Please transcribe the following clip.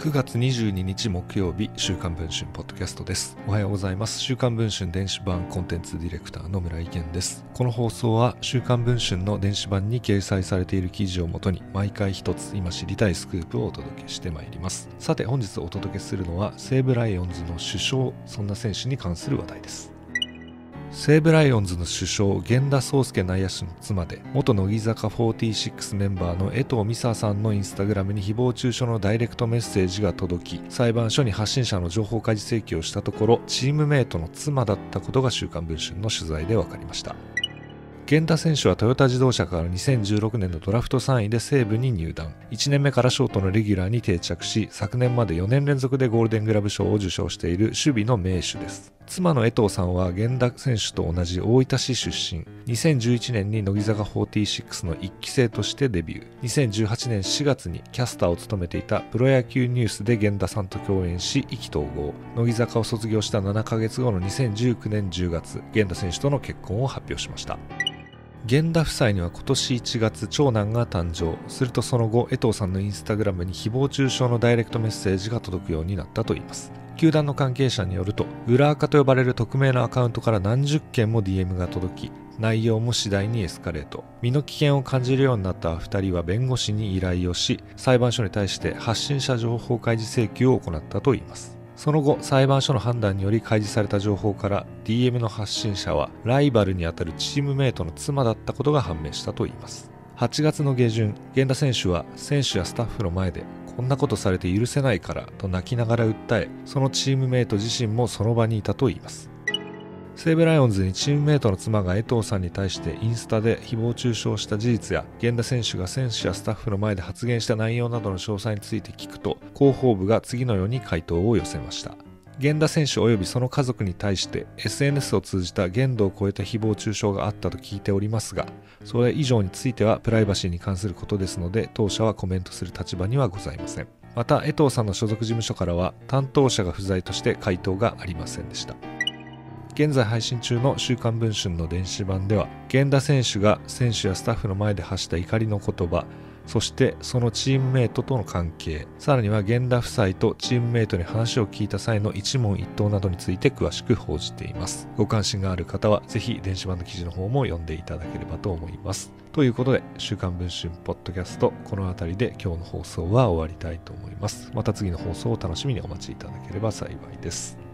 9月22日木曜日週刊文春ポッドキャストです。おはようございます。週刊文春電子版コンテンツディレクターの村井源です。この放送は週刊文春の電子版に掲載されている記事をもとに毎回一つ今知りたいスクープをお届けしてまいります。さて本日お届けするのは西武ライオンズの首相そんな選手に関する話題です。西武ライオンズの首相源田壮介内野手の妻で元乃木坂46メンバーの江藤美沙さんのインスタグラムに誹謗中傷のダイレクトメッセージが届き裁判所に発信者の情報開示請求をしたところチームメイトの妻だったことが「週刊文春」の取材で分かりました。源田選手はトヨタ自動車から2016年のドラフト3位で西武に入団。1年目からショートのレギュラーに定着し昨年まで4年連続でゴールデングラブ賞を受賞している守備の名手です。妻の江藤さんは源田選手と同じ大分市出身。2011年に乃木坂46の1期生としてデビュー。2018年4月にキャスターを務めていたプロ野球ニュースで源田さんと共演し意気投合。乃木坂を卒業した7ヶ月後の2019年10月源田選手との結婚を発表しました。源田夫妻には今年1月長男が誕生。するとその後江藤さんのインスタグラムに誹謗中傷のダイレクトメッセージが届くようになったといいます。球団の関係者によると裏垢と呼ばれる匿名のアカウントから何十件も DM が届き内容も次第にエスカレート。身の危険を感じるようになった2人は弁護士に依頼をし裁判所に対して発信者情報開示請求を行ったといいます。その後裁判所の判断により開示された情報から DM の発信者はライバルにあたるチームメイトの妻だったことが判明したといいます。8月の下旬源田選手は選手やスタッフの前でこんなことされて許せないからと泣きながら訴えそのチームメイト自身もその場にいたといいます。西武ライオンズにチームメイトの妻が江藤さんに対してインスタで誹謗中傷した事実や源田選手が選手やスタッフの前で発言した内容などの詳細について聞くと広報部が次のように回答を寄せました。源田選手及びその家族に対して SNS を通じた限度を超えた誹謗中傷があったと聞いておりますがそれ以上についてはプライバシーに関することですので当社はコメントする立場にはございません。また江藤さんの所属事務所からは担当者が不在として回答がありませんでした。現在配信中の週刊文春の電子版では源田選手が選手やスタッフの前で発した怒りの言葉そしてそのチームメイトとの関係さらには源田夫妻とチームメイトに話を聞いた際の一問一答などについて詳しく報じています。ご関心がある方はぜひ電子版の記事の方も読んでいただければと思います。ということで週刊文春ポッドキャストこの辺りで今日の放送は終わりたいと思います。また次の放送を楽しみにお待ちいただければ幸いです。